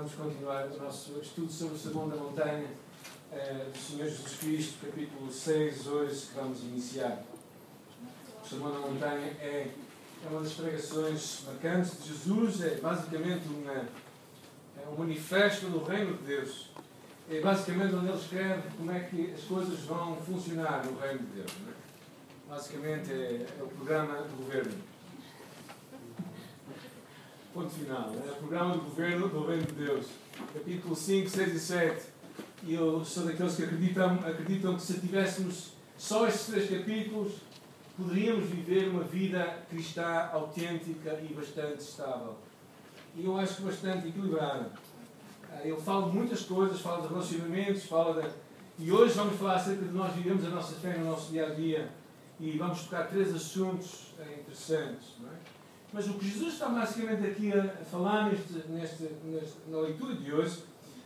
Vamos continuar o nosso estudo sobre o Sermão da Montanha eh, do Senhor Jesus Cristo, capítulo 6, hoje, que vamos iniciar. O Sermão da Montanha é, é uma das pregações marcantes de Jesus, é basicamente uma, é um manifesto do Reino de Deus. É basicamente onde ele escreve como é que as coisas vão funcionar no Reino de Deus. É? Basicamente é, é o programa do governo. Ponto final. É o programa do governo do Reino de Deus. Capítulo 5, 6 e 7. E eu sou daqueles que acreditam, acreditam que se tivéssemos só estes três capítulos, poderíamos viver uma vida cristã autêntica e bastante estável. E eu acho que bastante equilibrada. Ah, ele fala de muitas coisas, fala de relacionamentos, fala de. E hoje vamos falar acerca de nós vivemos a nossa fé no nosso dia a dia. E vamos tocar três assuntos eh, interessantes. Não é? Mas o que Jesus está basicamente aqui a falar neste, neste, neste, na leitura de hoje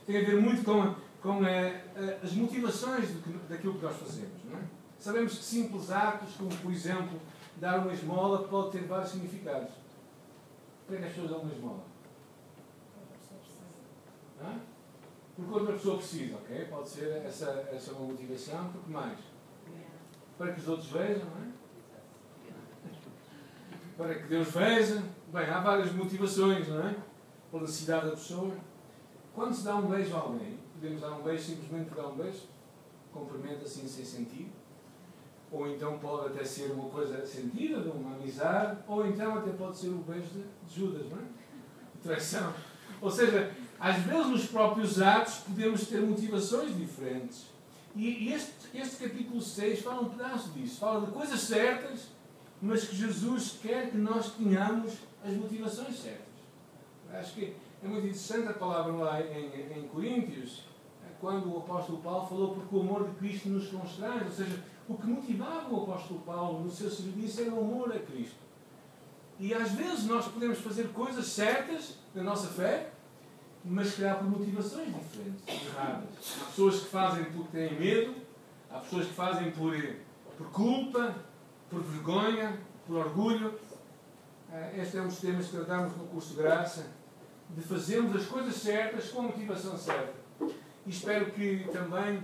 tem a ver muito com, com a, a, as motivações que, daquilo que nós fazemos. É? Sabemos que simples atos, como por exemplo dar uma esmola, pode ter vários significados. Para que as pessoas dão uma esmola? Hã? Porque outra pessoa precisa, ok? Pode ser essa, essa uma motivação. Porque mais? Para que os outros vejam, não é? Para que Deus veja. Bem, há várias motivações, não é? Pela necessidade da pessoa. Quando se dá um beijo a alguém, podemos dar um beijo simplesmente dar um beijo, cumprimento assim sem sentido. Ou então pode até ser uma coisa sentida, de uma amizade, ou então até pode ser o beijo de Judas, não é? Traição. Ou seja, às vezes nos próprios atos podemos ter motivações diferentes. E este, este capítulo 6 fala um pedaço disso. Fala de coisas certas mas que Jesus quer que nós tenhamos as motivações certas. Acho que é muito interessante a palavra lá em, em Coríntios, quando o apóstolo Paulo falou porque o amor de Cristo nos constrange, ou seja, o que motivava o apóstolo Paulo no seu serviço era o amor a Cristo. E às vezes nós podemos fazer coisas certas na nossa fé, mas se por motivações diferentes, erradas. Há pessoas que fazem porque têm medo, há pessoas que fazem por, por culpa, por vergonha, por orgulho. Eh, este é um dos temas que tratamos no curso de graça, de fazermos as coisas certas com a motivação certa. E espero que também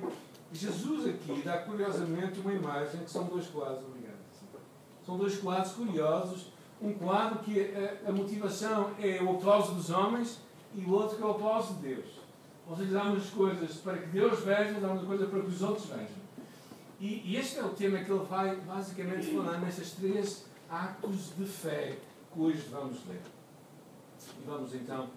Jesus aqui dá curiosamente uma imagem que são dois quadros, obrigado. São dois quadros curiosos. Um quadro que a, a motivação é o aplauso dos homens e o outro que é o aplauso de Deus. Ou seja, dá umas coisas para que Deus veja, dá umas coisas para que os outros vejam. E, e este é o tema que ele vai basicamente falar nesses três atos de fé que hoje vamos ler. E vamos então,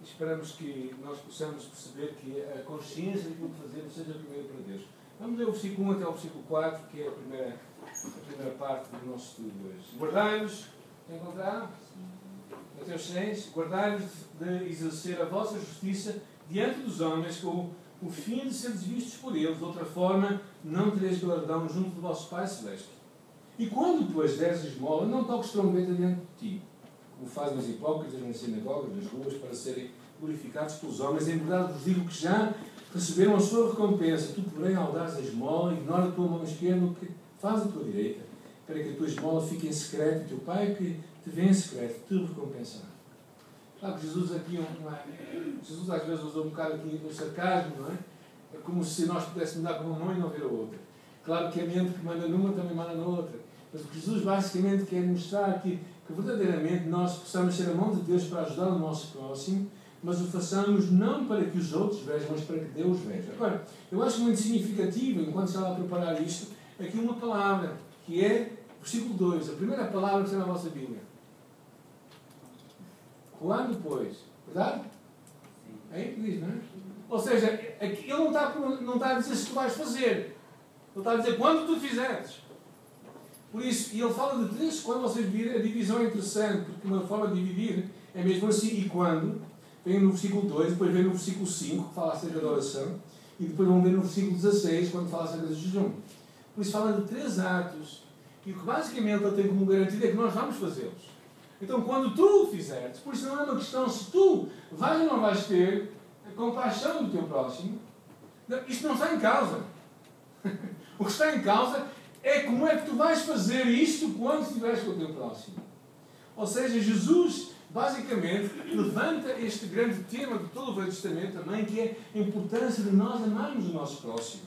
esperamos que nós possamos perceber que a consciência daquilo que fazemos seja primeiro para Deus. Vamos ler o versículo 1 até o versículo 4, que é a primeira, a primeira parte do nosso estudo hoje. Guardai-vos, encontraram? Mateus 6, guardai-vos de exercer a vossa justiça diante dos homens com o fim de seres vistos por eles, de outra forma não tereis galardão junto do vosso Pai Celeste. E quando tu as deres esmola, não toques trombeta diante de ti, como fazem os hipócritas nas sinagogas, nas ruas, para serem glorificados pelos homens. Em verdade vos digo que já receberam a sua recompensa. Tu, porém, ao dares a esmola, ignora a tua mão esquerda o que faz a tua direita, para que a tua esmola fique em secreto, e teu Pai que te vê em secreto te recompensará. Claro que Jesus aqui, uma, Jesus às vezes usou um bocado aqui o sarcasmo, não é? É como se nós pudéssemos dar com uma mão e não ver a outra. Claro que a mente que manda numa também manda na outra. Mas o que Jesus basicamente quer mostrar aqui, que verdadeiramente nós possamos ser a mão de Deus para ajudar o nosso próximo, mas o façamos não para que os outros vejam, mas para que Deus veja. Agora, eu acho muito significativo, enquanto estava a preparar isto, aqui uma palavra, que é versículo 2, a primeira palavra que está na vossa Bíblia. Quando, pois? Verdade? É aí que diz, não é? Ou seja, ele não está, não está a dizer se tu vais fazer. Ele está a dizer quando tu fizeres. Por isso, e ele fala de três, quando vocês virem, a divisão é interessante, porque uma forma de dividir é mesmo assim, e quando, vem no versículo 2, depois vem no versículo 5, que fala acerca da oração, e depois vão ver no versículo 16, quando fala acerca do jejum. Por isso fala de três atos, e o que basicamente ele tem como garantido é que nós vamos fazê-los. Então, quando tu o fizeres, por isso não é uma questão se tu vais ou não vais ter compaixão do teu próximo, isto não está em causa. o que está em causa é como é que tu vais fazer isto quando estiveres com o teu próximo. Ou seja, Jesus basicamente levanta este grande tema de todo o Velho Testamento também, que é a importância de nós amarmos o nosso próximo.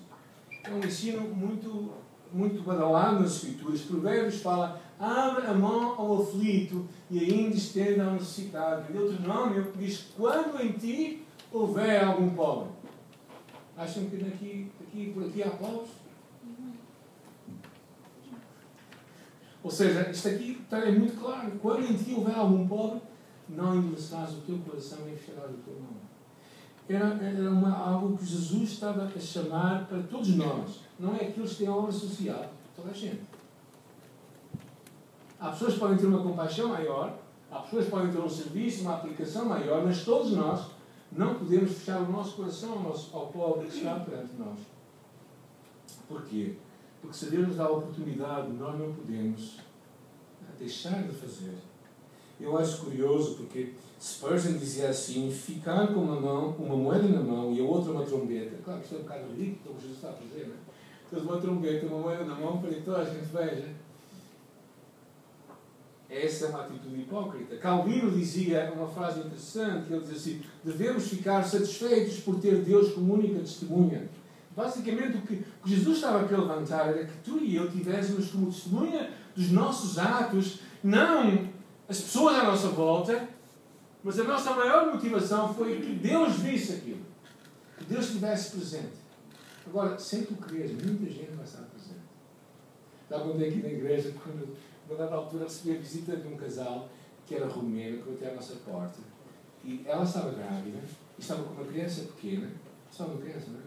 É um ensino muito, muito badalado nas Escrituras. Provérbios fala, abre a mão ao aflito e ainda estenda ao necessitado. E Deuteronômio diz, quando em ti houver algum pobre. Acham que daqui, daqui por aqui há pobres? Ou seja, isto aqui é muito claro. Quando em ti houver algum pobre, não endurecerás o teu coração e fecharás o teu mão. Era, era uma, algo que Jesus estava a chamar para todos nós. Não é aqueles que têm obra social, toda a gente. Há pessoas que podem ter uma compaixão maior, há pessoas que podem ter um serviço, uma aplicação maior, mas todos nós não podemos fechar o nosso coração ao, nosso, ao pobre que está perante nós. Porquê? Porque se Deus nos dá a oportunidade, nós não podemos deixar de fazer. Eu acho curioso porque Spurgeon dizia assim: ficar com uma mão, uma moeda na mão e a outra uma trombeta. Claro que isto é um bocado ridículo, como Jesus está a fazer, não é? Tens uma trombeta, uma moeda na mão para que toda a gente veja. Essa é uma atitude hipócrita. Calvino dizia uma frase interessante, ele dizia assim, devemos ficar satisfeitos por ter Deus como única testemunha. Basicamente o que Jesus estava a levantar era que tu e eu tivéssemos como testemunha dos nossos atos, não as pessoas à nossa volta, mas a nossa maior motivação foi que Deus visse aquilo. Que Deus estivesse presente. Agora, sem tu quereres, muita gente vai estar presente. Já contei aqui na igreja, quando, a dada altura, recebi a visita de um casal que era romeno, que até à nossa porta. E ela estava grávida, e estava com uma criança pequena, só uma criança, não é?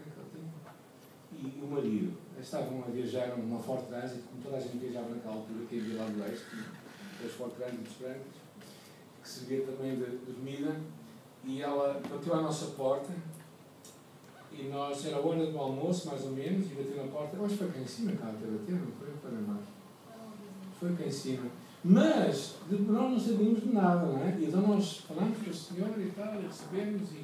E o marido. Estavam a viajar numa forte trânsito, como toda a gente viajava naquela altura, que havia lá do leste, os forte trânsitos brancos, que servia também de, comida. E ela bateu à nossa porta e nós, era a hora do almoço, mais ou menos, e bateu na porta. Eu acho que foi cá em cima que ela bateu, não foi? Na mais. Foi cá em cima. Mas nós não sabíamos de nada, não é? E então nós falamos com o Senhor e tal, e recebemos e,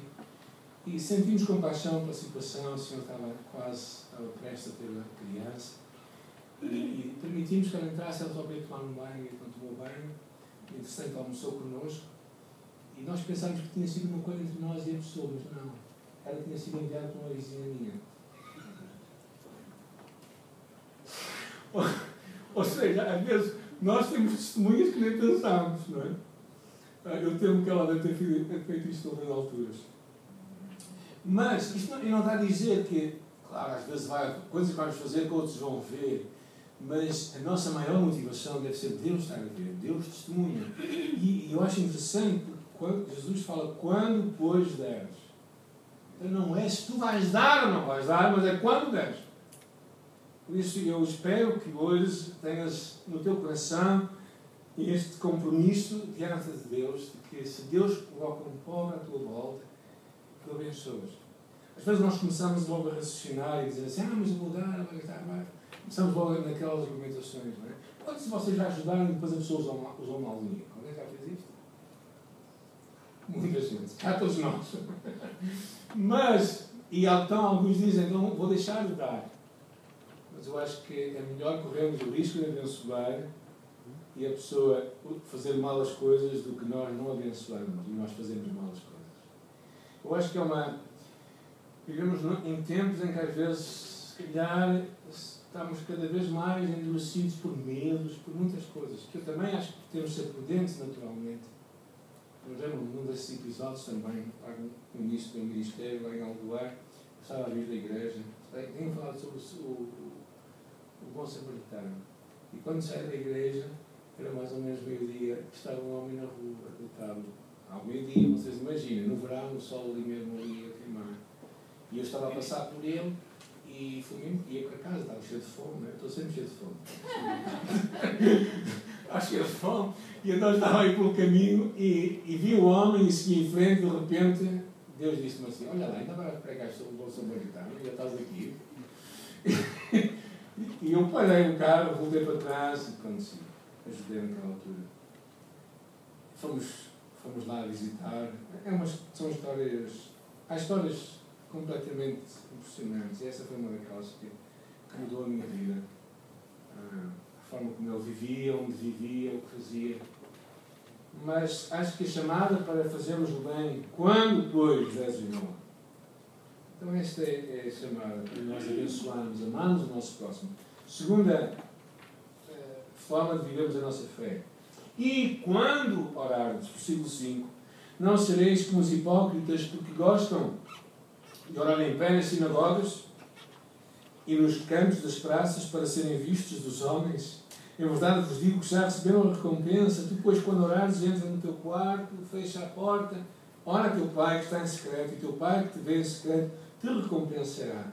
e sentimos compaixão pela situação. O Senhor estava quase, estava prestes a ter a criança. E, e permitimos que ela entrasse, ela veio tomar um banho e quando tomou banho, interessante, almoçou connosco. E nós pensámos que tinha sido uma coisa entre nós e a pessoa, mas não ela tinha sido enviada por uma vizinha minha. Ou, seja, às vezes nós temos testemunhas que nem pensamos, não é? Ah, eu temo que ela deve ter feito isto a alturas. Mas isto não, não está a dizer que, claro, às vezes vai coisas que vamos fazer que outros vão ver, mas a nossa maior motivação deve ser Deus estar a ver, Deus testemunha. E, e eu acho interessante quando Jesus fala, quando pois deres. Então não é se tu vais dar ou não vais dar, mas é quando deres. Por isso eu espero que hoje tenhas no teu coração este compromisso diante de Deus, de que se Deus coloca um pobre à tua volta, que o abençoes. Às vezes nós começamos logo a raciocinar e dizer assim, ah, mas vou dar, vai dar, vai. Começamos logo naquelas argumentações, não é? Quando se vocês já ajudaram e depois a pessoa usou, usou mal linha? Alguém já fez isto? Muita gente, cá todos nós. Mas, e então alguns dizem, então vou deixar de dar. Mas eu acho que é melhor corrermos o risco de abençoar e a pessoa fazer mal as coisas do que nós não abençoarmos e nós fazemos mal as coisas. Eu acho que é uma. Vivemos em tempos em que às vezes, se calhar, estamos cada vez mais endurecidos por medos, por muitas coisas, que eu também acho que temos de ser prudentes naturalmente eu lembro num desses episódios também, no início do ministério, lá em Algoar, estava a vir da igreja, tenho falado sobre o, o bom samaritano. E quando saí da igreja, era mais ou menos meio-dia, estava um homem na rua, deitado. Ao meio-dia, vocês imaginem, no verão, o sol ali mesmo ali a queimar. E eu estava a passar por ele e fui ia para casa, estava cheio de fome, né? estou sempre cheio de fome. estava cheio de fome. E então estava aí pelo caminho e, e vi o homem e segui em frente, de repente, Deus disse-me assim, olha lá, ainda vai pregar sobre o bom samaritano, já estás aqui. e eu parei o carro, voltei para trás e pronto, sim, ajudei naquela altura. Fomos, fomos lá visitar. É são histórias. Há histórias completamente impressionantes. E essa foi uma daquelas que, que mudou a minha vida. Ah, a forma como ele vivia, onde vivia, o que fazia. mas acho que a chamada para fazermos o bem quando, pois, irmão. Então, esta é, é a chamada para nós abençoarmos, amarmos o nosso próximo. Segunda uh, forma de vivermos a nossa fé. E quando orarmos, versículo 5, não sereis como os hipócritas, porque gostam de orar em pé nas sinagogas e nos cantos das praças para serem vistos dos homens. Em verdade vos digo que já receberam a recompensa. Tu, pois, quando orares, entra no teu quarto, fecha a porta, ora teu Pai que está em secreto, e teu Pai que te vê em secreto te recompensará.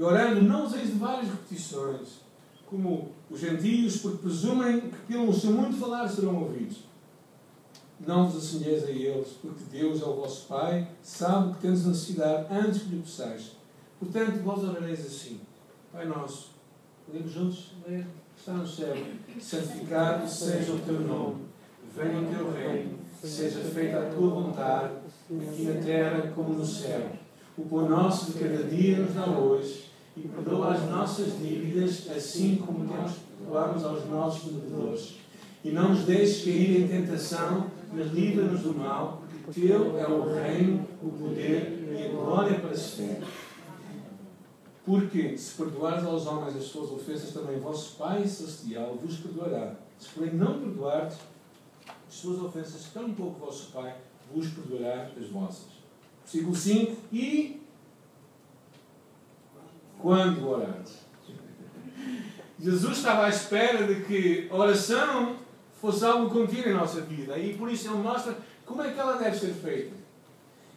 E orando, não useis de várias repetições, como os gentios, porque presumem que pelo seu muito falar serão ouvidos. Não vos assemelheis a eles, porque Deus é o vosso Pai, sabe que tendes necessidade antes que lhe peçais. Portanto, vós orareis assim: Pai nosso, podemos juntos ler? Está no céu, santificado seja o teu nome, venha o teu reino, seja feita a tua vontade, aqui na terra como no céu. O pão nosso de cada dia nos dá hoje e perdoa as nossas dívidas, assim como nós perdoamos aos nossos devedores. E não nos deixes cair em tentação, mas livra-nos do mal, porque Teu é o reino, o poder e a glória para sempre. Porque se perdoares aos homens as suas ofensas, também vosso Pai Celestial vos perdoará. Se porém não perdoardes as suas ofensas, tão pouco o vosso Pai vos perdoará as vossas. Versículo 5. E quando orares? Jesus estava à espera de que a oração fosse algo contínuo em nossa vida. E por isso ele mostra como é que ela deve ser feita.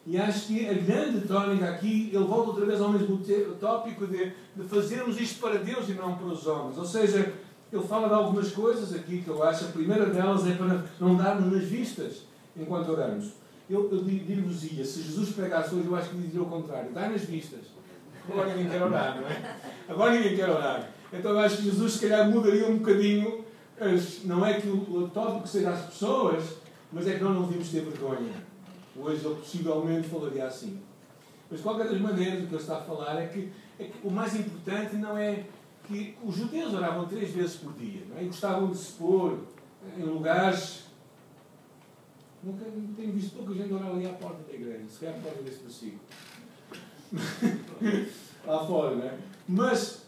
E acho que a grande tónica aqui, ele volta outra vez ao mesmo tópico de, de fazermos isto para Deus e não para os homens. Ou seja, ele fala de algumas coisas aqui que eu acho. A primeira delas é para não darmos nas vistas enquanto oramos. Eu, eu digo-vos-ia, se Jesus pregasse hoje, eu acho que diria o contrário: dá nas vistas. Agora ninguém quer orar, não é? Agora ninguém quer orar. Então eu acho que Jesus, se calhar, mudaria um bocadinho. Não é que o tópico seja as pessoas, mas é que nós não devíamos ter vergonha. Hoje ele possivelmente falaria assim. Mas de qualquer das maneiras, o que ele está a falar é que, é que o mais importante não é que os judeus oravam três vezes por dia não é? e gostavam de se pôr em lugares. Nunca tenho visto pouca gente orar ali à porta da igreja, se calhar por causa desse versículo. Lá fora, não é? Mas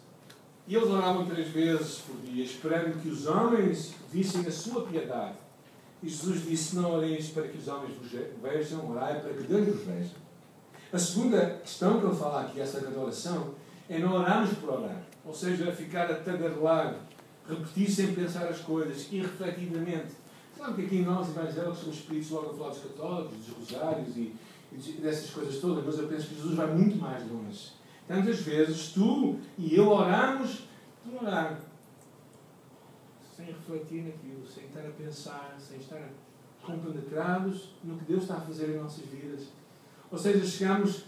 eles oravam três vezes por dia, esperando que os homens vissem a sua piedade. E Jesus disse: Não oreis para que os homens vos vejam, orai para que Deus vos veja. A segunda questão que ele fala aqui, essa grande oração, é não orarmos por orar. Ou seja, ficar a tagarelar, repetir sem pensar as coisas, irrefletidamente. Sabe que aqui nós, evangélicos, somos espíritos logo a católicos, dos rosários e, dessas coisas todas, mas eu penso que Jesus vai muito mais longe. Tantas vezes tu e eu oramos por orar sem refletir naquilo, sem estar a pensar, sem estar compenetrados no que Deus está a fazer em nossas vidas. Ou seja, chegamos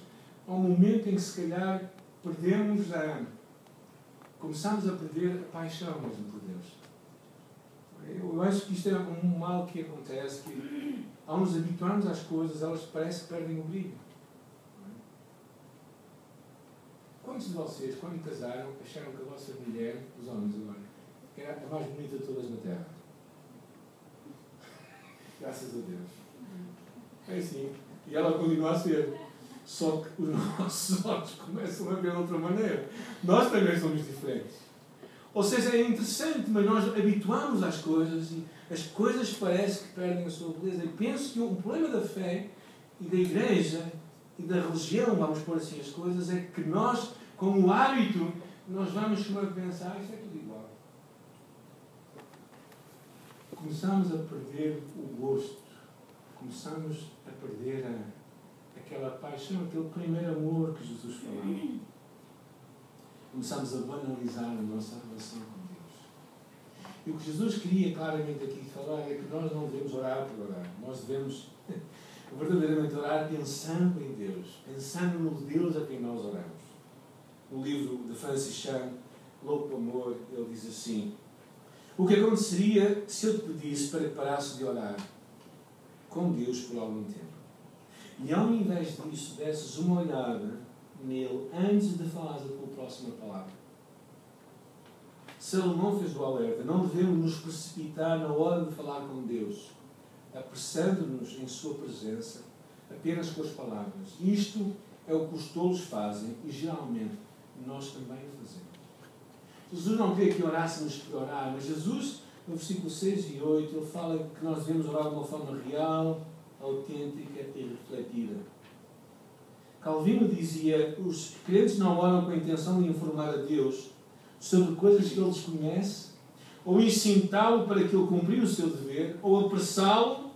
a um momento em que se calhar perdemos a. começamos a perder a paixão mesmo por Deus. Eu acho que isto é um mal que acontece, que ao nos habituarmos às coisas, elas parece que perdem o brilho. Quantos de vocês, quando casaram, acharam que a vossa mulher, os homens agora, é a mais bonita de todas na Terra. Graças a Deus. É assim. E ela continua a ser. Só que os nossos olhos começam a ver de outra maneira. Nós também somos diferentes. Ou seja, é interessante, mas nós habituamos às coisas e as coisas parece que perdem a sua beleza. E penso que o problema da fé e da igreja e da religião, vamos pôr assim as coisas, é que nós, como hábito, nós vamos pensar, isto é tudo igual começamos a perder o gosto, começamos a perder a, aquela paixão, aquele primeiro amor que Jesus falava. Começamos a banalizar a nossa relação com. E o que Jesus queria claramente aqui falar é que nós não devemos orar por orar, nós devemos verdadeiramente orar pensando em Deus, pensando no Deus a quem nós oramos. No livro de Francis Chan, Louco Amor, ele diz assim: o que aconteceria se eu te pedisse para que parasse de orar com Deus por algum tempo? E ao invés disso, desses uma olhada nele antes de falar a tua próxima palavra. Salomão fez o alerta: não devemos nos precipitar na hora de falar com Deus. apressando-nos em Sua presença apenas com as palavras. Isto é o que os tolos fazem e geralmente nós também o fazemos. Jesus não queria que orássemos por orar, mas Jesus, no versículo 6 e 8, ele fala que nós devemos orar de uma forma real, autêntica e refletida. Calvino dizia: os crentes não oram com a intenção de informar a Deus sobre coisas que ele desconhece, ou incitá-lo para que ele cumprir o seu dever, ou apressá-lo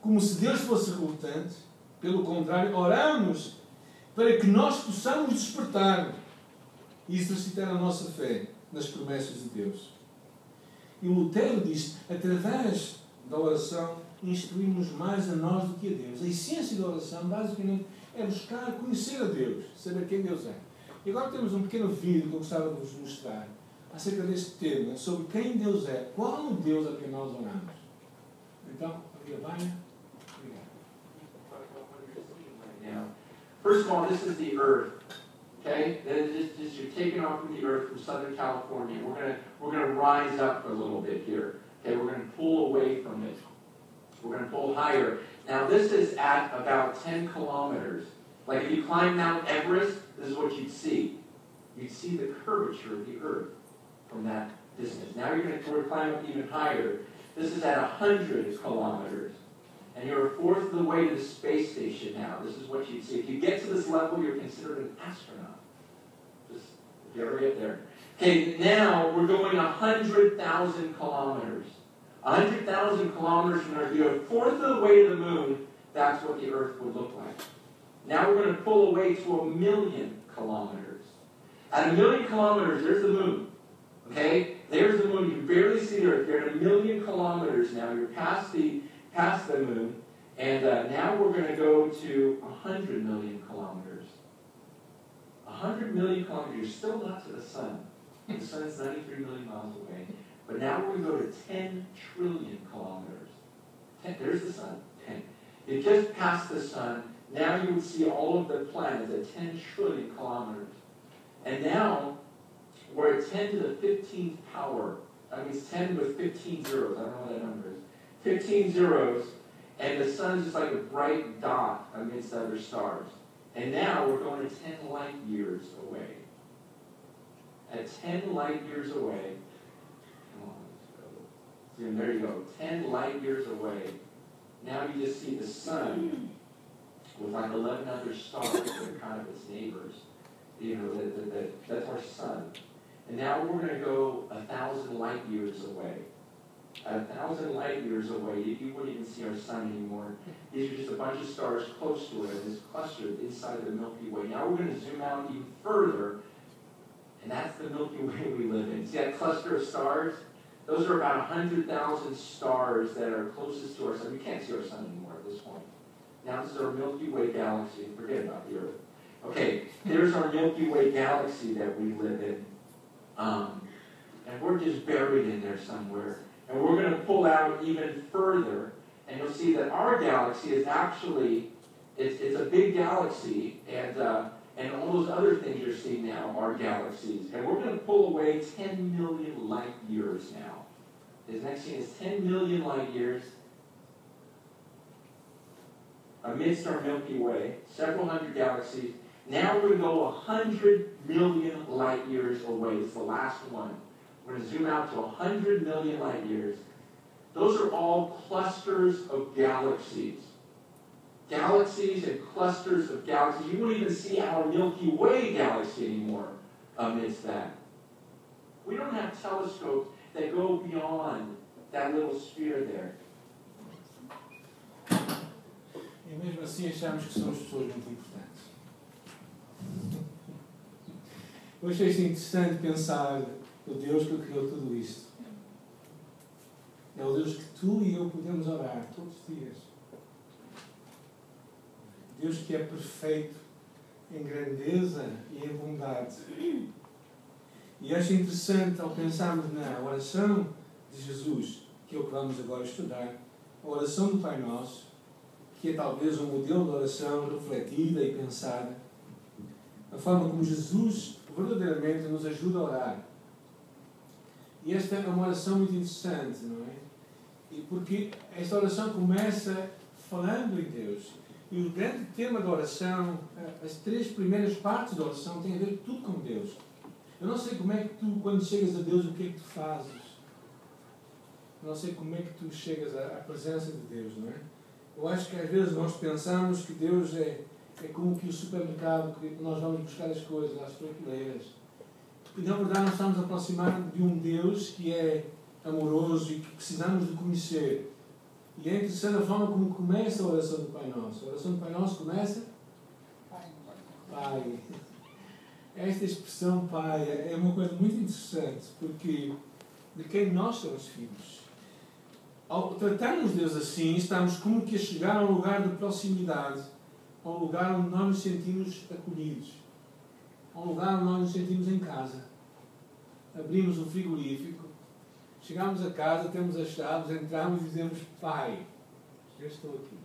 como se Deus fosse relutante. Pelo contrário, oramos para que nós possamos despertar e exercitar a nossa fé nas promessas de Deus. E Lutero diz: através da oração, instruímos mais a nós do que a Deus. A essência da oração, basicamente, é buscar conhecer a Deus, saber quem Deus é. E agora temos um pequeno vídeo que eu gostava de vos mostrar acerca deste tema, sobre quem Deus é, qual o Deus a quem nós oramos. Então, a Vânia. First of all, this is the earth. Okay? This, this, you're taking off from the earth from Southern California. We're gonna we're gonna rise up a little bit here. Okay, we're gonna pull away from it. We're gonna pull higher. Now this is at about 10 kilometers. Like if you climb Mount Everest, this is what you'd see. You'd see the curvature of the earth from that distance. Now you're gonna climb up even higher. This is at 100 kilometers and you're a fourth of the way to the space station now. This is what you'd see. If you get to this level, you're considered an astronaut. Just if you get there. Okay, now we're going 100,000 kilometers. 100,000 kilometers from Earth. You're a fourth of the way to the moon. That's what the Earth would look like. Now we're going to pull away to a million kilometers. At a million kilometers, there's the moon. Okay? There's the moon. You can barely see the Earth. You're at a million kilometers now. You're past the past the moon, and uh, now we're going to go to 100 million kilometers. 100 million kilometers, you're still not to the sun. The sun is 93 million miles away. But now we're going to go to 10 trillion kilometers. 10, there's the sun, 10. You just passed the sun. Now you would see all of the planets at 10 trillion kilometers. And now we're at 10 to the 15th power. I mean, it's 10 with 15 zeros. I don't know what that number is. 15 zeros, and the sun's just like a bright dot amidst other stars. And now we're going to 10 light years away. At 10 light years away, come on, let's go. And there you go, 10 light years away. Now you just see the sun with like 11 other stars that are kind of its neighbors. You know, that, that, that, that's our sun. And now we're going to go a thousand light years away a thousand light years away, you wouldn't even see our sun anymore. These are just a bunch of stars close to it, and it's clustered inside the Milky Way. Now we're going to zoom out even further, and that's the Milky Way we live in. See that cluster of stars? Those are about 100,000 stars that are closest to our sun. We can't see our sun anymore this. Now this is our Milky Way galaxy. Forget about the Earth. Okay, there's our Milky Way galaxy that we live in. Um, and we're just buried in there somewhere. And we're going to pull out even further, and you'll see that our galaxy is actually, it's, it's a big galaxy, and, uh, and all those other things you're seeing now are galaxies. And we're going to pull away 10 million light years now. This next thing is 10 million light years amidst our Milky Way, several hundred galaxies. Now we're going to go 100 million light years away. It's the last one. We're going to zoom out to 100 million light years. Those are all clusters of galaxies. Galaxies and clusters of galaxies. You won't even see our Milky Way galaxy anymore amidst that. We don't have telescopes that go beyond that little sphere there. E mesmo assim achamos que somos pessoas muito importantes. Eu achei isso interessante pensar o Deus que criou tudo isto. É o Deus que tu e eu podemos orar todos os dias. Deus que é perfeito em grandeza e em bondade. E acho interessante ao pensarmos na oração de Jesus, que é o que vamos agora estudar, a oração do Pai Nosso, que é talvez um modelo de oração refletida e pensada, a forma como Jesus verdadeiramente nos ajuda a orar e esta é uma oração muito interessante, não é? E porque esta oração começa falando em Deus. E o grande tema da oração, as três primeiras partes da oração, têm a ver tudo com Deus. Eu não sei como é que tu, quando chegas a Deus, o que é que tu fazes. Eu não sei como é que tu chegas à presença de Deus, não é? Eu acho que às vezes nós pensamos que Deus é, é como que o supermercado, que nós vamos buscar as coisas às prateleiras. E na verdade nós estamos aproximando de um Deus que é amoroso e que precisamos de conhecer. E é interessante a forma como começa a oração do Pai Nosso. A oração do Pai Nosso começa? Pai. Pai. Esta expressão Pai é uma coisa muito interessante, porque de quem nós somos filhos. Ao tratarmos Deus assim, estamos como que a chegar a um lugar de proximidade, a um lugar onde nós nos sentimos acolhidos, a um lugar onde nós nos sentimos em casa. Abrimos o frigorífico, chegamos a casa, temos as chaves, entramos e dizemos: Pai, eu estou aqui.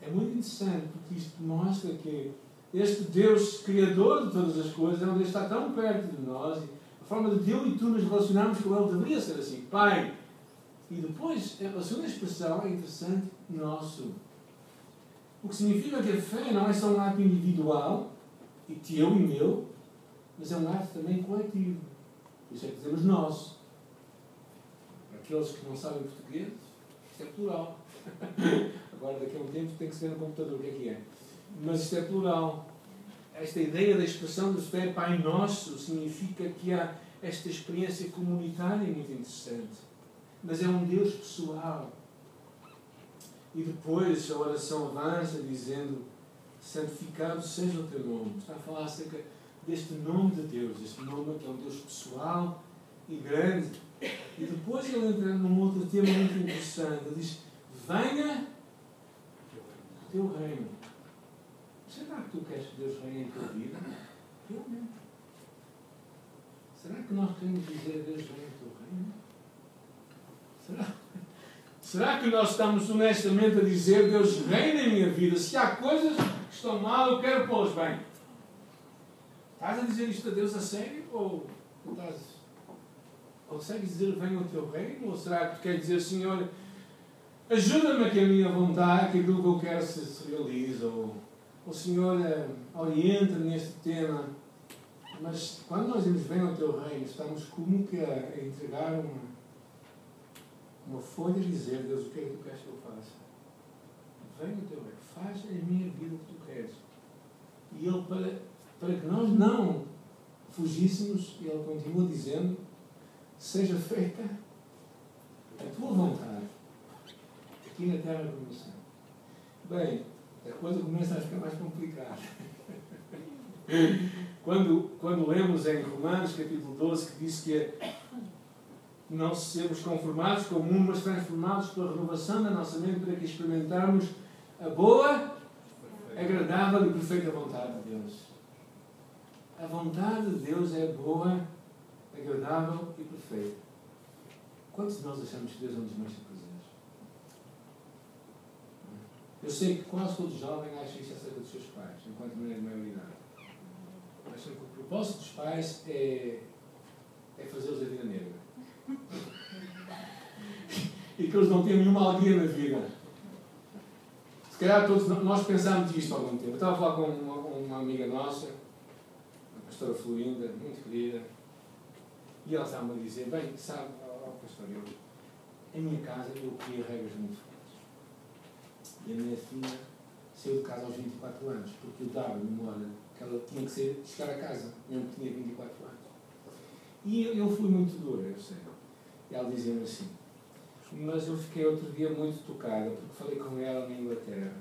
É muito interessante porque isto mostra que este Deus Criador de todas as coisas é onde Ele está tão perto de nós. A forma de eu e tu nos relacionarmos com Ele deveria ser assim: Pai, e depois, a segunda expressão é interessante, nosso. O que significa que a fé não é só um ato individual, e teu e meu, mas é um ato também coletivo. Por isso é que dizemos nosso. Aqueles que não sabem português, isto é plural. Agora, daqui a um tempo, tem que ser no computador o que é que é. Mas isto é plural. Esta ideia da expressão de fé Pai Nosso significa que há esta experiência comunitária muito interessante mas é um Deus pessoal. E depois a oração avança dizendo: Santificado seja o teu nome. Está a falar acerca deste nome de Deus, este nome que é um Deus pessoal e grande. E depois ele entra num outro tema muito interessante. Ele diz: Venha o teu reino. Será que tu queres que Deus reine em tua vida? Realmente. Será que nós queremos dizer Deus reine em teu reino? Será? Será que nós estamos honestamente a dizer Deus reina em minha vida? Se há coisas que estão mal, eu quero pô-las bem. Estás a dizer isto a Deus a sério? Ou estás. Consegues dizer venha o teu reino? Ou será que tu queres dizer, Senhor, ajuda-me a que a minha vontade, que aquilo que eu quero se, se realize? Ou, ou Senhor, eh, orienta-me neste tema. Mas quando nós dizemos venha o teu reino, estamos como que a entregar uma uma folha dizer, Deus, o que é que tu queres que eu faça? Venha o teu reino, faz em minha vida o que tu queres. E ele, para, para que nós não fugíssemos, ele continua dizendo, seja feita a tua vontade, aqui na terra como céu. Bem, a coisa começa a ficar mais complicada. quando, quando lemos em Romanos, capítulo 12, que diz que não sermos conformados com o mundo, mas transformados pela renovação da nossa mente para que experimentarmos a boa, agradável e perfeita vontade de Deus. A vontade de Deus é boa, agradável e perfeita. Quantos de nós achamos que Deus é um dos nossos prazeres? Eu sei que quase todo jovem acha isso acerca dos seus pais, enquanto é de maioridade. Acham que o propósito dos pais é, é fazê-los a vida negra e que eles não têm nenhuma alegria na vida. Se calhar todos nós pensámos isto há algum tempo. Eu estava a falar com uma, uma amiga nossa, a pastora Florinda, muito querida, e ela estava-me a dizer, bem, sabe, oh, pastor, eu, em minha casa eu queria regras muito fortes. E a minha filha saiu de casa aos 24 anos, porque eu dava memória que ela tinha que ser, chegar a casa, mesmo que tinha 24 anos. E eu, eu fui muito dura, eu sei. Ela dizia-me assim, mas eu fiquei outro dia muito tocada, porque falei com ela na Inglaterra.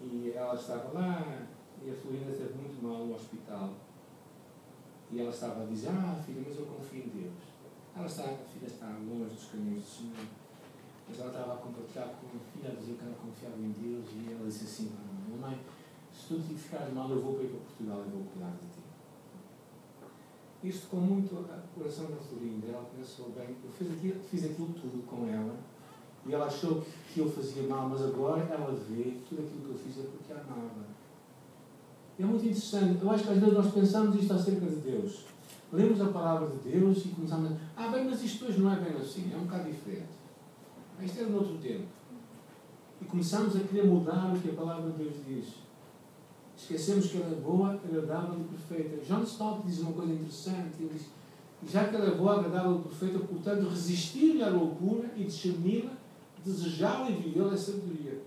E ela estava lá, e a Florinda esteve muito mal no hospital. E ela estava a dizer, ah filha, mas eu confio em Deus. Ela está, a filha está longe dos caminhos do Senhor. Mas ela estava a compartilhar com a filha, a dizer que ela confiava em Deus. E ela disse assim, mamãe, se tu te ficares mal, eu vou para ir para Portugal e vou cuidar de ti. Isto com muito coração da Florinda. Ela pensou, bem, eu fiz aquilo, fiz aquilo tudo com ela e ela achou que eu fazia mal, mas agora ela vê tudo aquilo que eu fiz é porque a amava. É muito interessante. Eu acho que às vezes nós pensamos isto acerca de Deus. lemos a palavra de Deus e começamos a ah, bem, mas isto hoje não é bem assim, é um bocado diferente. Isto era noutro tempo. E começamos a querer mudar o que a palavra de Deus diz. Esquecemos que ela é boa, agradável e perfeita. John Stott diz uma coisa interessante. Ele diz, já que ela é boa, agradável e perfeita, portanto, resistir-lhe à loucura e discernir-la, desejá-la e vivê-la é sabedoria.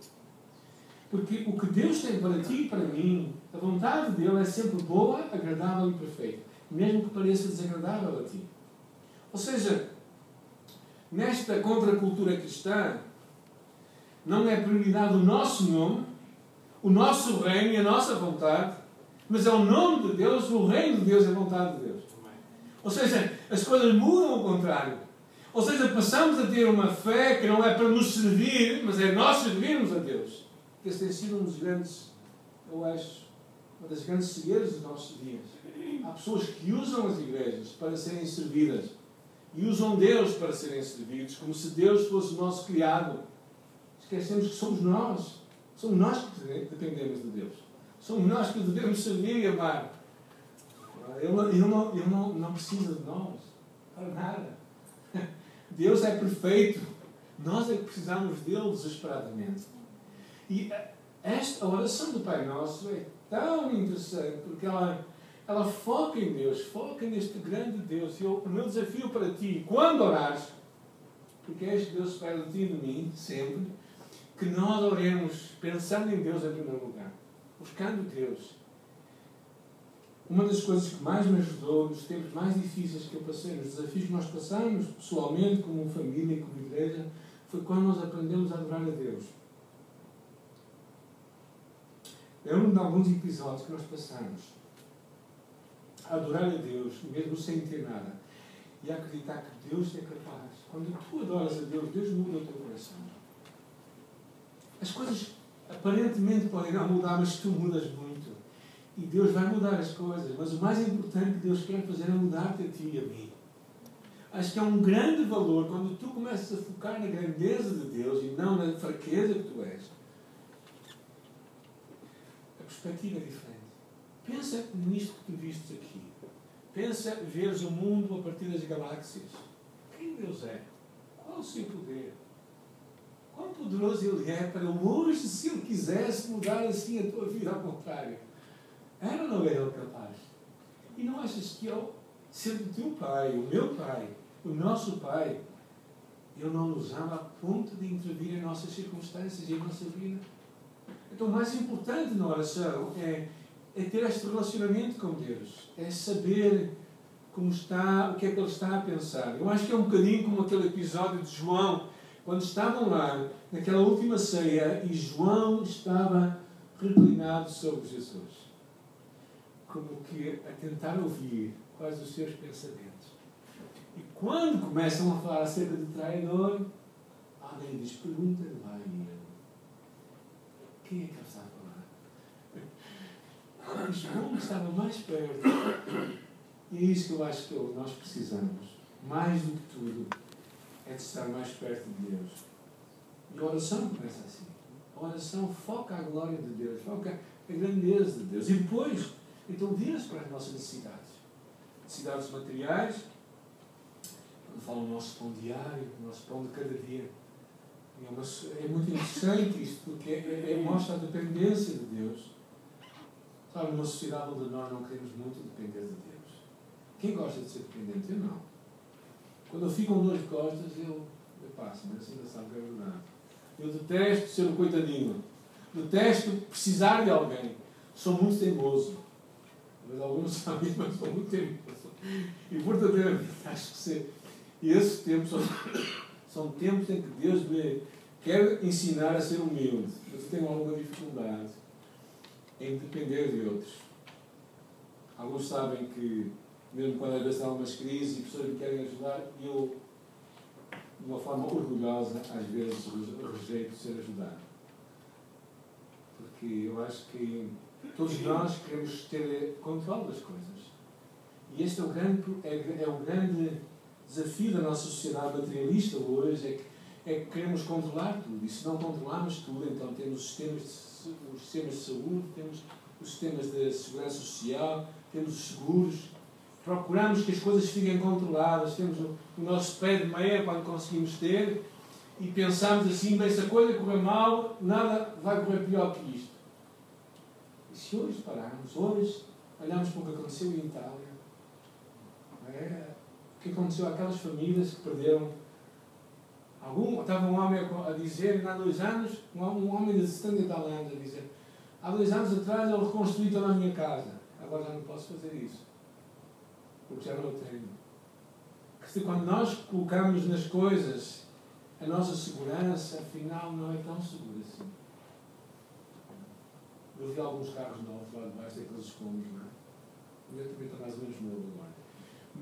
Porque o que Deus tem para ti e para mim, a vontade dele é sempre boa, agradável e perfeita. Mesmo que pareça desagradável a ti. Ou seja, nesta contracultura cristã, não é prioridade o nosso nome, o nosso reino e a nossa vontade, mas é o nome de Deus, o reino de Deus e a vontade de Deus. Ou seja, as coisas mudam ao contrário. Ou seja, passamos a ter uma fé que não é para nos servir, mas é nós servirmos a Deus. Esse tem sido um dos grandes, eu acho, uma das grandes cegueiras dos nossos dias. Há pessoas que usam as igrejas para serem servidas e usam Deus para serem servidos, como se Deus fosse o nosso criado. Esquecemos que somos nós. Somos nós que dependemos de Deus. Somos nós que devemos servir e amar. Ele, ele, não, ele não, não precisa de nós. Para nada. Deus é perfeito. Nós é que precisamos dele desesperadamente. E esta oração do Pai Nosso é tão interessante porque ela, ela foca em Deus, foca neste grande Deus. E eu, o meu desafio para ti, quando orares, porque este Deus espera de ti e de mim, sempre, que nós oremos pensando em Deus em primeiro lugar, buscando Deus. Uma das coisas que mais me ajudou nos tempos mais difíceis que eu passei, nos desafios que nós passamos, pessoalmente, como família e como igreja, foi quando nós aprendemos a adorar a Deus. Eu lembro de alguns episódios que nós passamos a adorar a Deus, mesmo sem ter nada, e a acreditar que Deus é capaz. Quando tu adoras a Deus, Deus muda o teu coração. As coisas aparentemente podem não mudar, mas tu mudas muito. E Deus vai mudar as coisas. Mas o mais importante que Deus quer fazer é mudar-te a ti e a mim. Acho que é um grande valor quando tu começas a focar na grandeza de Deus e não na fraqueza que tu és perspectiva diferente. Pensa nisto que tu vistes aqui. Pensa veres o mundo a partir das galáxias. Quem Deus é? Qual o seu poder? Quão poderoso Ele é para hoje, se Ele quisesse, mudar assim a tua vida ao contrário. Era ou não era Ele capaz? E não achas que Ele, sendo o teu Pai, o meu Pai, o nosso Pai, Ele não nos ama a ponto de intervir em nossas circunstâncias e em nossa vida? Então, o mais importante na oração é, é ter este relacionamento com Deus, é saber como está, o que é que Ele está a pensar. Eu acho que é um bocadinho como aquele episódio de João, quando estavam lá naquela última ceia e João estava reclinado sobre Jesus, como que a tentar ouvir quais os seus pensamentos. E quando começam a falar acerca de traidor, alguém diz: pergunta-lhe lá quem é que ele estava lá? João estava mais perto. E é isso que eu acho que nós precisamos. Mais do que tudo, é de estar mais perto de Deus. E a oração começa assim. A oração foca a glória de Deus, foca a grandeza de Deus. E depois, então, vira-se para as nossas necessidades. Necessidades materiais, quando falo do nosso pão diário, do nosso pão de cada dia é, uma, é muito interessante isto, porque é, é, mostra a dependência de Deus. Sabe, numa sociedade onde nós não queremos muito depender de Deus. Quem gosta de ser dependente? Eu não. Quando eu fico com dor de costas, eu, eu passo, mas ainda sabe que é verdade. Eu detesto ser um coitadinho. Detesto precisar de alguém. Sou muito teimoso. Mas alguns sabem, mas sou muito teimoso. E verdadeiramente acho que ser. E esses tempos são são tempos em que Deus me quer ensinar a ser humilde. Mas eu tenho alguma dificuldade em depender de outros. Alguns sabem que, mesmo quando às vezes há umas crises e pessoas me querem ajudar, eu, de uma forma orgulhosa, às vezes rejeito ser ajudado. Porque eu acho que todos nós queremos ter controle das coisas. E este é o grande, é, é o grande desafio da nossa sociedade materialista hoje é que, é que queremos controlar tudo. E se não controlarmos tudo, então temos os sistemas de, os sistemas de saúde, temos os sistemas de segurança social, temos os seguros. Procuramos que as coisas fiquem controladas, temos o, nosso pé de meia quando conseguimos ter e pensamos assim, bem, se a coisa correr mal, nada vai correr pior que isto. E se hoje pararmos, hoje olhamos para o que aconteceu em Itália, é, o que aconteceu àquelas famílias que perderam algum, estava um homem a dizer, há dois anos, um homem de 70 e tal anos a dizer, há dois anos atrás eu reconstruí toda a minha casa, agora já não posso fazer isso, porque já não a tenho. Que quando nós colocamos nas coisas a nossa segurança, afinal, não é tão segura assim. Eu vi alguns carros novos lá debaixo daqueles escombros, não é? O meu também está mais ou menos novo agora.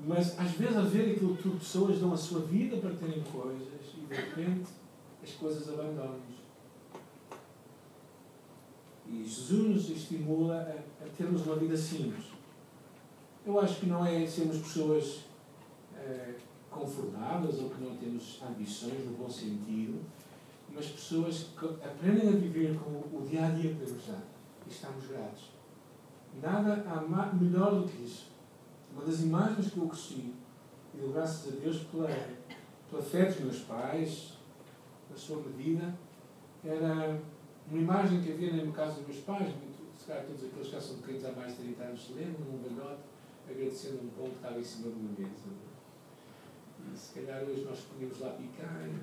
Mas às vezes a ver aquilo que pessoas dão a sua vida para terem coisas e de repente as coisas abandonam-nos. E Jesus nos estimula a, a, termos uma vida simples. Eu acho que não é sermos pessoas eh, conformadas ou que não temos ambições no bom sentido, mas pessoas que aprendem a viver com o dia a dia que Deus e estamos gratos. Nada há melhor do que isso. Uma das imagens que eu cresci, e dou graças a Deus pela, pela fé dos meus pais, na sua medida, era uma imagem que havia na casa dos meus pais, muito, se calhar todos aqueles que já são pequenos há mais de 30 anos se lembram, num velhote, agradecendo um pão que estava em cima de uma mesa. E se calhar hoje nós podíamos lá picanha,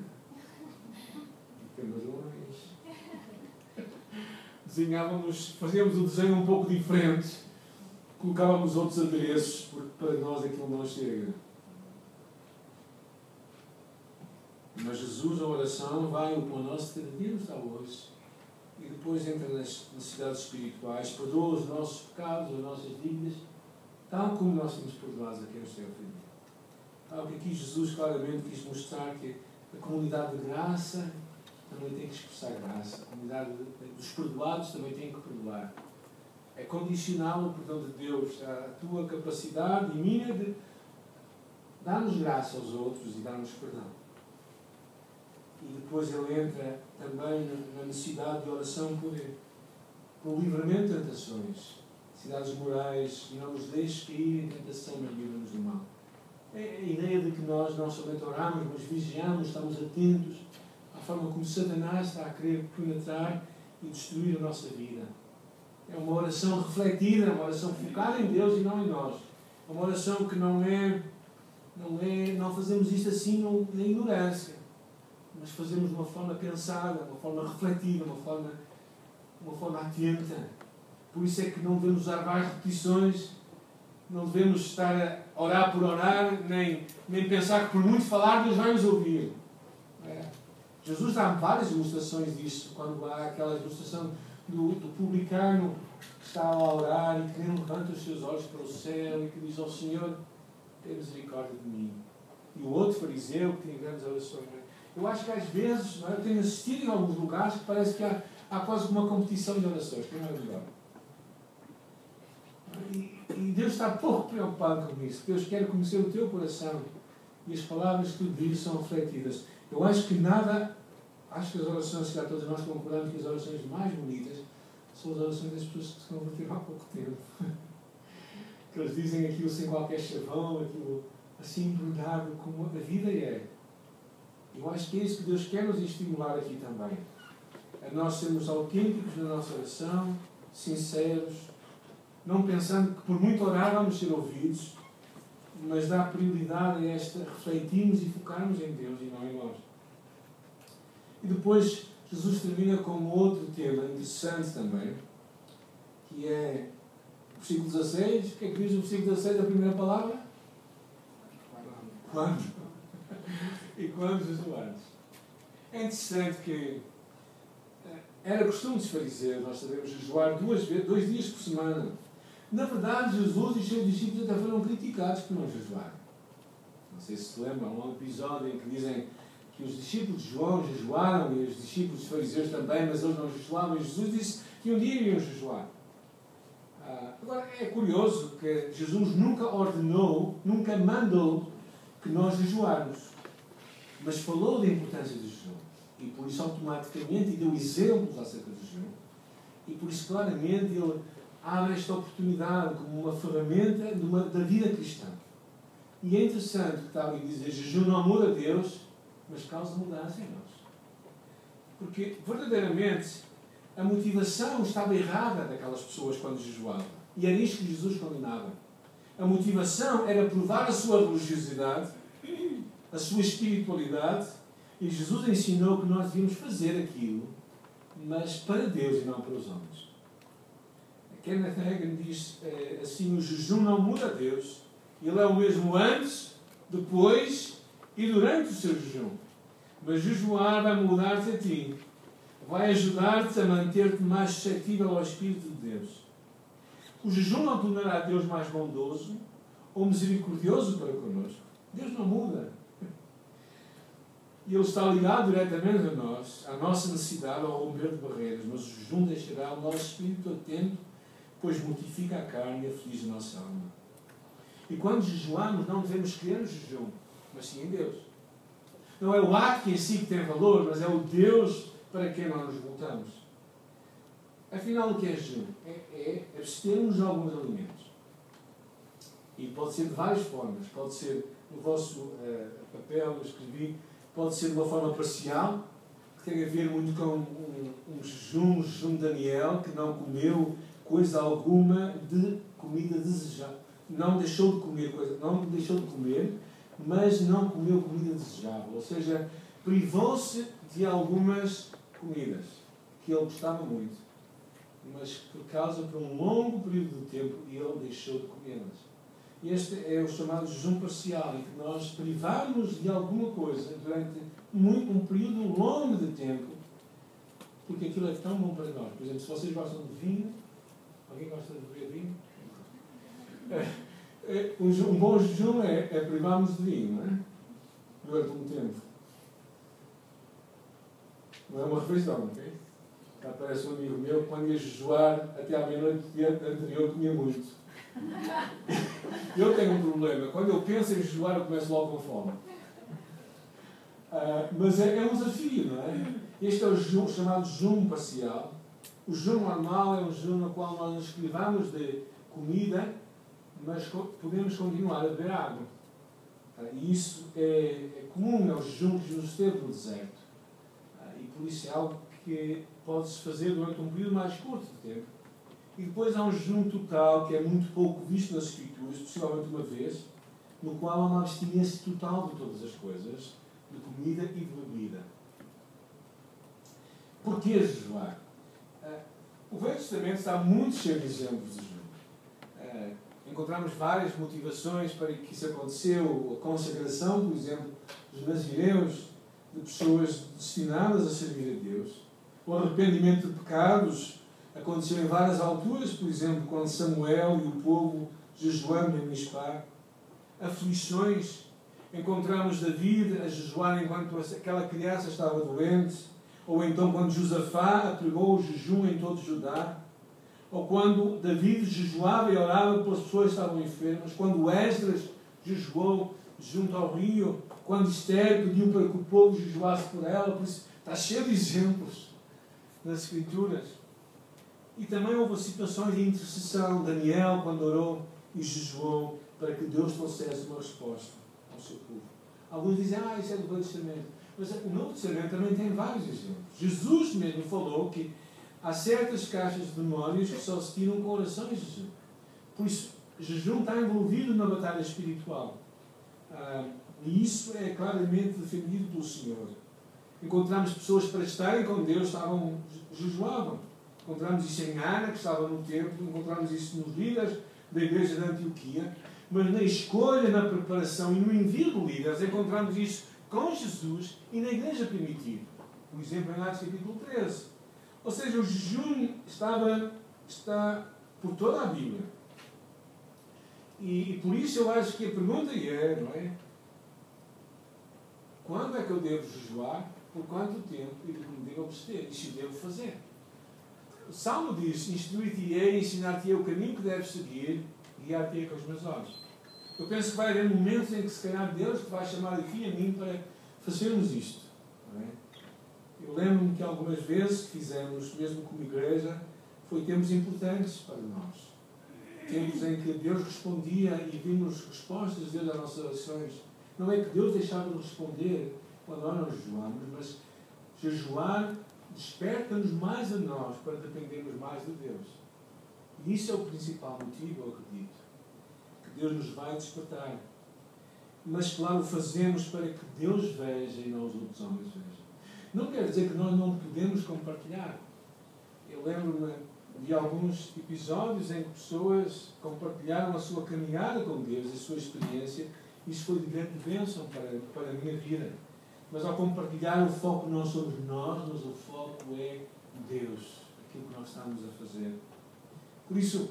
camarões. Desenhávamos, fazíamos o desenho um pouco diferente, colocávamos outros adereços, porque para nós aquilo não chega. Mas Jesus, a oração, vai o pão nosso cada dia nos dá hoje. E depois entra nas necessidades espirituais, perdoa os nossos pecados, as nossas dívidas, tal como nós temos perdoados a quem nos tem ofendido. Que aqui Jesus claramente quis mostrar que a comunidade de graça também tem que expressar graça. A comunidade dos perdoados também tem que perdoar. É condicional o perdão de Deus à tua capacidade e minha de dar-nos graça aos outros e dar-nos perdão. E depois ele entra também na necessidade de oração por, por livramento de tentações, necessidades morais, e não nos deixes cair em tentação, mas livra-nos do mal. É a ideia de que nós não somente oramos, mas vigiamos, estamos atentos à forma como Satanás está a querer penetrar e destruir a nossa vida. É uma oração refletida, uma oração focada em Deus e não em nós. É uma oração que não é, não é, não fazemos isto assim na ignorância, mas fazemos de uma forma pensada, uma forma refletida, uma forma, uma forma atenta. Por isso é que não devemos usar várias repetições não devemos estar a orar por orar, nem, nem pensar que por muito falar Deus vai nos ouvir. É. Jesus dá várias ilustrações disso, quando há aquela ilustração do, do publicano que está a orar e que levanta os seus olhos para o céu e que diz ao Senhor, tem misericórdia de mim. E o outro fariseu que tem grandes orações. É? Eu acho que às vezes, é? eu tenho assistido em alguns lugares que parece que há, há quase uma competição de orações. Quem é melhor? E, Deus está pouco preocupado com isso. Deus quer conhecer o teu coração. E as palavras que tu dizes são refletidas. Eu acho que nada, acho que as orações, se todos nós concordamos que as orações mais bonitas são as orações das pessoas que se converteram há pouco tempo. que eles dizem aquilo sem qualquer chavão, aquilo assim embrulhado como a vida é. Eu acho que é isso que Deus quer nos estimular aqui também. A nós sermos autênticos na nossa oração, sinceros, não pensando que por muito orar vamos ser ouvidos, mas dá prioridade a esta refletirmos e focarmos em Deus e não em nós. E depois Jesus termina com outro tema interessante também, que é o versículo 16. O que é que diz o versículo 16 da primeira palavra? Quando? e quando jejuares? É interessante que eh, era costume dos fariseus, nós sabemos, jejuar duas vezes, dois dias por semana. Na verdade, Jesus e os seus discípulos até foram criticados por não jejuar. Não sei se se lembram, há um episódio em que dizem que os discípulos de João jejuaram e os discípulos dos fariseus também, mas eles não jejuavam. E Jesus disse que um dia iriam jejuar. Ah, agora, é curioso que Jesus nunca ordenou, nunca mandou que nós jejuarmos, mas falou da importância do jejum. E por isso, automaticamente, deu exemplos acerca do jejum. E por isso, claramente, ele abre esta oportunidade como uma ferramenta uma, da vida cristã. E é interessante que está ali a dizer: jejum não muda Deus, mas causa mudança em nós. Porque, verdadeiramente, a motivação estava errada daquelas pessoas quando jejuavam. E era isto que Jesus condenava. A motivação era provar a sua religiosidade, a sua espiritualidade, e Jesus ensinou que nós devíamos fazer aquilo, mas para Deus e não para os homens. Kenneth Hagin diz eh, assim: o jejum não muda Deus, ele é o mesmo antes, depois e durante o seu jejum. Mas jejuar vai mudar-te a ti. Vai ajudar-te a manter-te mais suscetível ao Espírito de Deus. O jejum não tornará Deus mais bondoso ou misericordioso para connosco. Deus não muda. E Ele está ligado diretamente a nós, à nossa necessidade ao romper de barreiras. Mas o jejum deixará o nosso espírito atento, pois mortifica a carne e aflige a nossa alma. E quando jejuamos, não devemos crer no jejum, mas sim em Deus. Não é o ato em si que tem valor, mas é o Deus para quem nós nos voltamos. Afinal, o que é jejum? É, é abster-nos de alguns alimentos. E pode ser de várias formas. Pode ser, no vosso uh, papel, eu escrevi, pode ser de uma forma parcial, que tem a ver muito com um, um jejum, um jejum Daniel, que não comeu coisa alguma de comida desejada não deixou de comer coisa, não deixou de comer, mas não comeu comida desejável. Ou seja, privou-se de algumas comidas que ele gostava muito, mas por causa de um longo período de tempo ele deixou de comê-las. Este é o chamado jejum parcial, em que nós privamos de alguma coisa durante muito, um período longo de tempo, porque aquilo é tão bom para nós. Por exemplo, se vocês gostam de vinho, alguém gosta de beber vinho? É, é, um bom jejum é, é privarmos de vinho, não é? Durante um tempo. Não é uma refeição, ok? Aparece um amigo meu que quando ia jejuar até à meia-noite anterior comia muito. Eu tenho um problema. Quando eu penso em jejuar, eu começo logo com fome. Uh, mas é, é, um desafio, não é? Este é o jejum, chamado jejum parcial. O jejum normal é um jejum no qual nós nos privamos de comida mas podemos continuar a beber água. Ah, e isso é, é comum, é o jejum que Jesus teve no deserto. Ah, e por isso é algo que pode-se fazer durante um período mais curto de tempo. E depois há um jejum total, que é muito pouco visto nas Escrituras, possivelmente uma vez, no qual há uma abstinência total de todas as coisas, de comida e de bebida. Porquê jejuar? Ah, o Velho Testamento está muito cheio de exemplos de jejum encontramos várias motivações para que isso aconteceu. A consagração, por exemplo, dos nazireus, de pessoas destinadas a servir a Deus. O arrependimento de pecados aconteceu em várias alturas, por exemplo, quando Samuel e o povo jejuando em Mispá. Aflições, encontramos David a jejuar enquanto aquela criança estava doente, ou então quando Josafá apregou o jejum em todo Judá ou quando David jejuava e orava pelas pessoas que estavam enfermas, quando Esdras jejuou junto ao rio, quando Esther pediu para que o povo jejuasse por ela, por isso está cheio de exemplos nas Escrituras. E também houve situações de intercessão, Daniel, quando orou e jejuou para que Deus trouxesse uma resposta ao seu povo. Alguns dizem, ah, isso é do Velho Testamento. Mas o Novo Testamento também tem vários exemplos. Jesus mesmo falou que há certas caixas de memórias que só se tiram com orações de jejum. Por isso, jejum está envolvido na batalha espiritual. Ah, e isso é claramente defendido pelo Senhor. Encontramos pessoas para estarem com Deus, estavam, jejuavam. Encontramos isso em Ana, que estava no templo, encontramos isso nos líderes da igreja de Antioquia, mas na escolha, na preparação e no envio de líderes, encontramos isso com Jesus e na igreja primitiva. Por exemplo, em Atos capítulo 13. Ou seja, o jejum estava, está por toda a Bíblia. E, e, por isso eu acho que a pergunta é, não é? Quando é que eu devo jejuar? Por quanto tempo? E me devo abster? E se devo fazer? O Salmo diz: Instruir-te-ei, ensinar-te-ei o caminho que deves seguir, guiar-te-ei com os meus olhos. Eu penso que vai haver momentos em que, se calhar, Deus vai chamar aqui a mim para fazermos isto. É? Eu lembro-me que algumas vezes fizemos, mesmo como igreja, Foi tempos importantes para nós. Tempos em que Deus respondia e vimos respostas de Deus às nossas orações. Não é que Deus deixava de responder quando nós não jejuamos, mas jejuar desperta-nos mais a nós para dependermos mais de Deus. E isso é o principal motivo, eu acredito. Que Deus nos vai despertar. Mas, claro, o fazemos para que Deus veja e não os outros homens vejam. Não quer dizer que nós não podemos compartilhar. Eu lembro-me de alguns episódios em que pessoas compartilharam a sua caminhada com Deus, a sua experiência. Isso foi de grande bênção para, para a minha vida. Mas ao compartilhar, o foco não somos nós, mas o foco é Deus, aquilo que nós estamos a fazer. Por isso,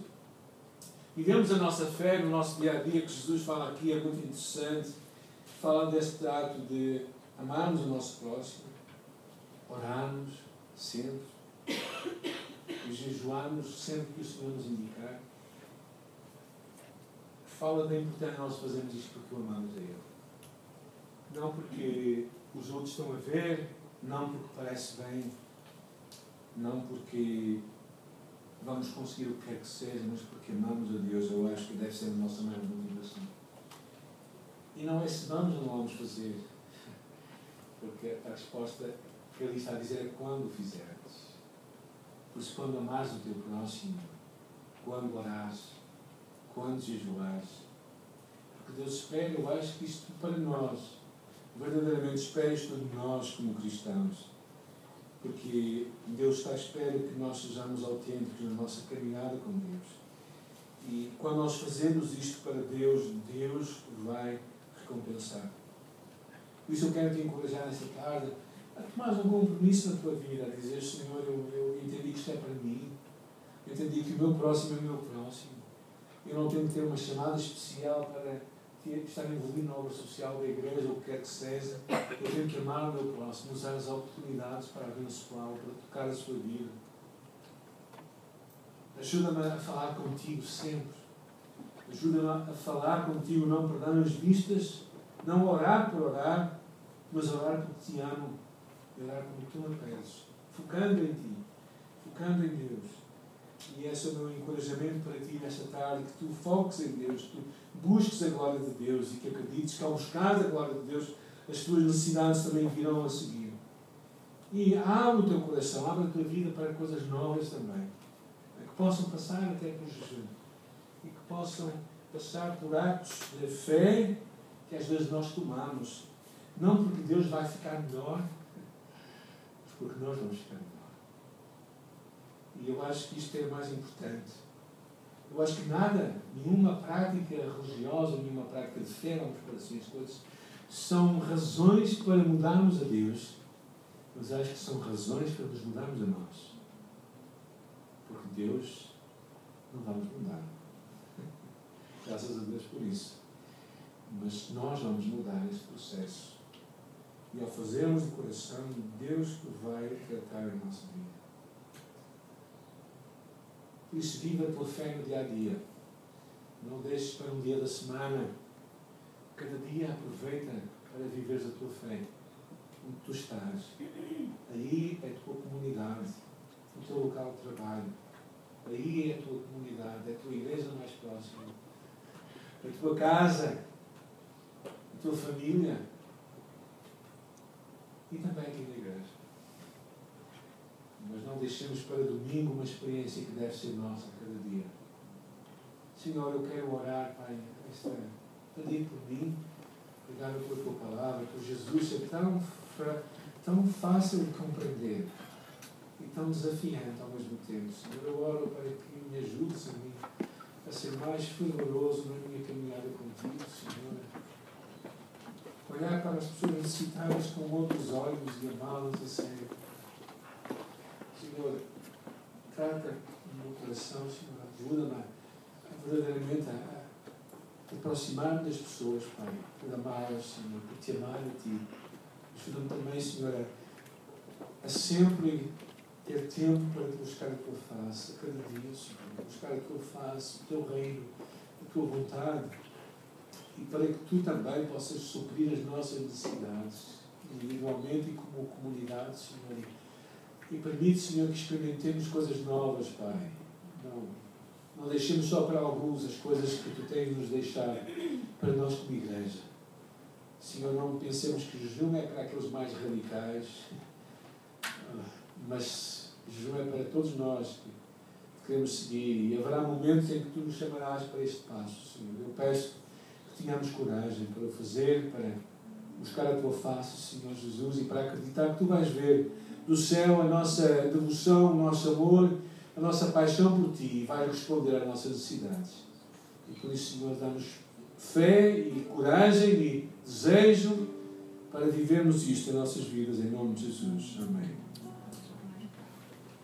vivemos a nossa fé no nosso dia a dia, que Jesus fala aqui, é muito interessante. Fala deste ato de amarmos o nosso próximo, orarmos sempre, e jejuarmos sempre que o Senhor nos indicar. Fala da importância de nós fazermos isto porque o amamos a Ele. Não porque os outros estão a ver, não porque parece bem, não porque vamos conseguir o que quer que seja, mas porque amamos a Deus, eu acho que deve ser a nossa maior motivação. E não é se vamos ou não vamos fazer, porque a resposta que ele está a dizer é quando fizeres. Por isso, quando amares o teu próximo, quando orares, quando jejuares, porque Deus espera, eu acho que isto para nós verdadeiramente espera isto de nós como cristãos. Porque Deus está à espera que nós sejamos autênticos na nossa caminhada com Deus. E quando nós fazemos isto para Deus, Deus vai recompensar. Por isso eu quero te encorajar nesta tarde a tomar um compromisso na tua vida, a dizer, Senhor, eu, eu entendi que isto é para mim, eu entendi que o meu próximo é o meu próximo. Eu não tenho que ter uma chamada especial para que está envolvido na obra social da igreja, ou o que quer que seja, eu tenho que amar o meu próximo, usar as oportunidades para abençoá-lo, para tocar a sua vida. Ajuda-me a falar contigo sempre. Ajuda-me a falar contigo, não perdendo as vistas, não orar por orar, mas orar porque te amo orar como tu me pedes, focando em ti, focando em Deus. E esse é o meu encorajamento para ti nesta tarde, que tu foques em Deus, tu busques a glória de Deus e que acredites que ao buscar a glória de Deus, as tuas necessidades também virão a seguir. E abre o teu coração, abre a tua vida para coisas novas também. Que possam passar até por jejum. E que possam passar por atos de fé que às vezes nós tomamos. Não porque Deus vai ficar melhor, mas porque nós vamos ficar melhor. E eu acho que isto é o mais importante. Eu acho que nada, nenhuma prática religiosa, nenhuma prática de fé, vamos para assim as coisas, são razões para mudarmos a Deus, mas acho que são razões para nos mudarmos a nós. Porque Deus não vamos mudar. Graças a Deus por isso. Mas nós vamos mudar esse processo. E ao fazermos de coração, Deus vai tratar a nossa vida. Isso, viva a tua fé no dia a dia. Não deixes para um dia da semana. Cada dia aproveita para viveres a tua fé. Onde tu estás. Aí é a tua comunidade, o teu local de trabalho. Aí é a tua comunidade, é a tua igreja mais próxima. A tua casa, a tua família. E também aqui na igreja mas não deixemos para domingo uma experiência que deve ser nossa cada dia. Senhor, eu quero orar, Pai, esta, pedir por mim, obrigado pela tua palavra, por Jesus é tão, tão fácil de compreender e tão desafiante ao mesmo tempo. Senhor, eu oro para que me ajudes a mim a ser mais fervoroso na minha caminhada contigo, Senhor. Olhar para as pessoas necessitadas com outros olhos e amá-las a sério Senhor, trata no meu coração, Senhor, ajuda-me verdadeiramente a, a aproximar-me das pessoas, Pai, por amá-las, Senhor, por te amar a Ti. Ajuda-me também, Senhor, a, a, sempre ter tempo para te buscar a Tua face, a cada dia, Senhor, buscar a Tua face, o Teu reino, a Tua vontade, e para que Tu também possas suprir as nossas necessidades, individualmente e como comunidade, Senhor E permite, Senhor, que experimentemos coisas novas, Pai. Não, não deixemos só para alguns as coisas que Tu tens nos deixado para nós como igreja. Senhor, não pensemos que jejum é para aqueles mais radicais, mas jejum é para todos nós que queremos seguir. E haverá momentos em que Tu nos chamarás para este passo, Senhor. Eu peço que tenhamos coragem para o fazer, para buscar a Tua face, Senhor Jesus, e para acreditar que Tu vais ver do céu a nossa devoção, o nosso amor, a nossa paixão por Ti e vais responder às nossas necessidades. E por isso, Senhor, dá-nos fé e coragem e desejo para vivermos isto em nossas vidas, em nome de Jesus. Amém.